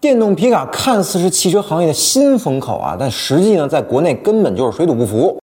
电动皮卡看似是汽车行业的新风口啊，但实际呢，在国内根本就是水土不服。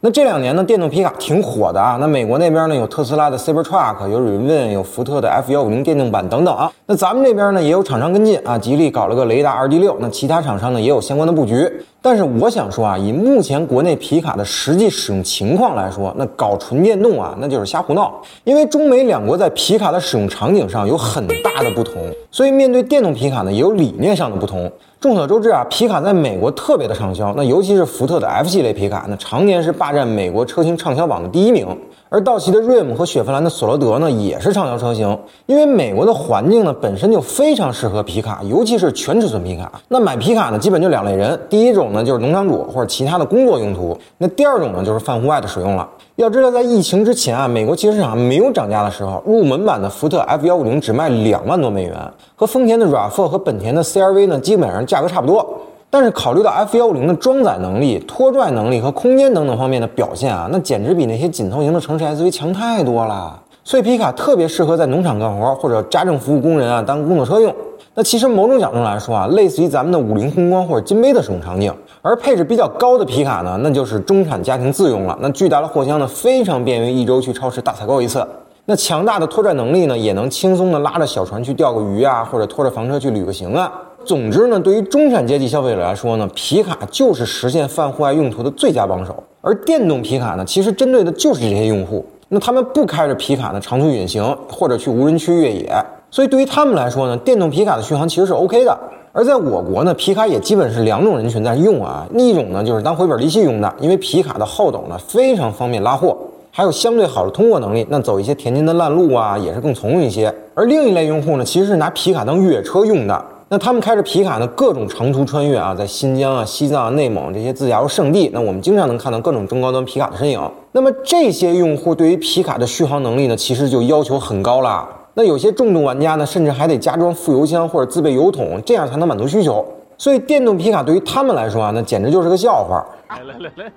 那这两年呢，电动皮卡挺火的啊。那美国那边呢，有特斯拉的 Cybertruck，有 Rivian，有福特的 F 幺五零电动版等等啊。那咱们这边呢，也有厂商跟进啊，吉利搞了个雷达 R D 六，那其他厂商呢也有相关的布局。但是我想说啊，以目前国内皮卡的实际使用情况来说，那搞纯电动啊，那就是瞎胡闹。因为中美两国在皮卡的使用场景上有很大的不同，所以面对电动皮卡呢，也有理念上的不同。众所周知啊，皮卡在美国特别的畅销，那尤其是福特的 F 系列皮卡，那常年是霸占美国车型畅销榜的第一名。而道奇的 Rim 和雪佛兰的索罗德呢，也是畅销车型。因为美国的环境呢，本身就非常适合皮卡，尤其是全尺寸皮卡。那买皮卡呢，基本就两类人，第一种呢就是农场主或者其他的工作用途，那第二种呢就是泛户外的使用了。要知道，在疫情之前啊，美国汽车市场没有涨价的时候，入门版的福特 F 幺五零只卖两万多美元，和丰田的 RAV4 和本田的 CRV 呢，基本上价格差不多。但是考虑到 F 幺五零的装载能力、拖拽能力和空间等等方面的表现啊，那简直比那些紧凑型的城市 SUV 强太多了。所以皮卡特别适合在农场干活或者家政服务工人啊当工作车用。那其实某种角度来说啊，类似于咱们的五菱宏光或者金杯的使用场景。而配置比较高的皮卡呢，那就是中产家庭自用了。那巨大的货箱呢，非常便于一周去超市大采购一次。那强大的拖拽能力呢，也能轻松的拉着小船去钓个鱼啊，或者拖着房车去旅个行啊。总之呢，对于中产阶级消费者来说呢，皮卡就是实现泛户外用途的最佳帮手。而电动皮卡呢，其实针对的就是这些用户。那他们不开着皮卡呢长途远行，或者去无人区越野，所以对于他们来说呢，电动皮卡的续航其实是 OK 的。而在我国呢，皮卡也基本是两种人群在用啊。一种呢就是当回本利器用的，因为皮卡的后斗呢非常方便拉货，还有相对好的通过能力，那走一些田间的烂路啊也是更从容一些。而另一类用户呢，其实是拿皮卡当越野车用的，那他们开着皮卡呢各种长途穿越啊，在新疆啊、西藏啊、内蒙这些自驾游圣地，那我们经常能看到各种中高端皮卡的身影。那么这些用户对于皮卡的续航能力呢，其实就要求很高了。那有些重度玩家呢，甚至还得加装副油箱或者自备油桶，这样才能满足需求。所以电动皮卡对于他们来说啊，那简直就是个笑话。来来来来，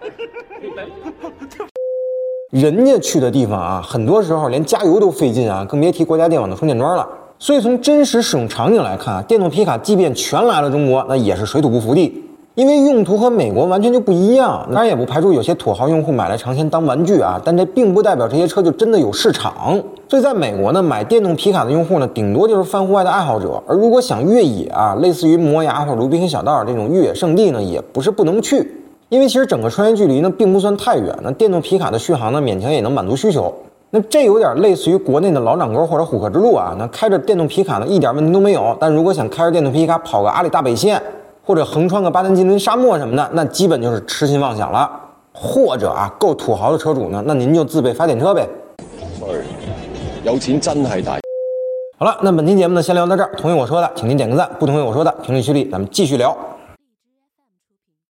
人家去的地方啊，很多时候连加油都费劲啊，更别提国家电网的充电桩了。所以从真实使用场景来看啊，电动皮卡即便全来了中国，那也是水土不服地。因为用途和美国完全就不一样，当然也不排除有些土豪用户买来尝鲜当玩具啊，但这并不代表这些车就真的有市场。所以在美国呢，买电动皮卡的用户呢，顶多就是泛户外的爱好者，而如果想越野啊，类似于摩崖或者卢比黑小道这种越野圣地呢，也不是不能去。因为其实整个穿越距离呢，并不算太远，那电动皮卡的续航呢，勉强也能满足需求。那这有点类似于国内的老掌沟或者虎克之路啊，那开着电动皮卡呢，一点问题都没有。但如果想开着电动皮卡跑个阿里大北线，或者横穿个巴丹吉林沙漠什么的，那基本就是痴心妄想了。或者啊，够土豪的车主呢，那您就自备发电车呗。有钱真系大。好了，那本期节目呢，先聊到这儿。同意我说的，请您点个赞；不同意我说的，评论区里咱们继续聊。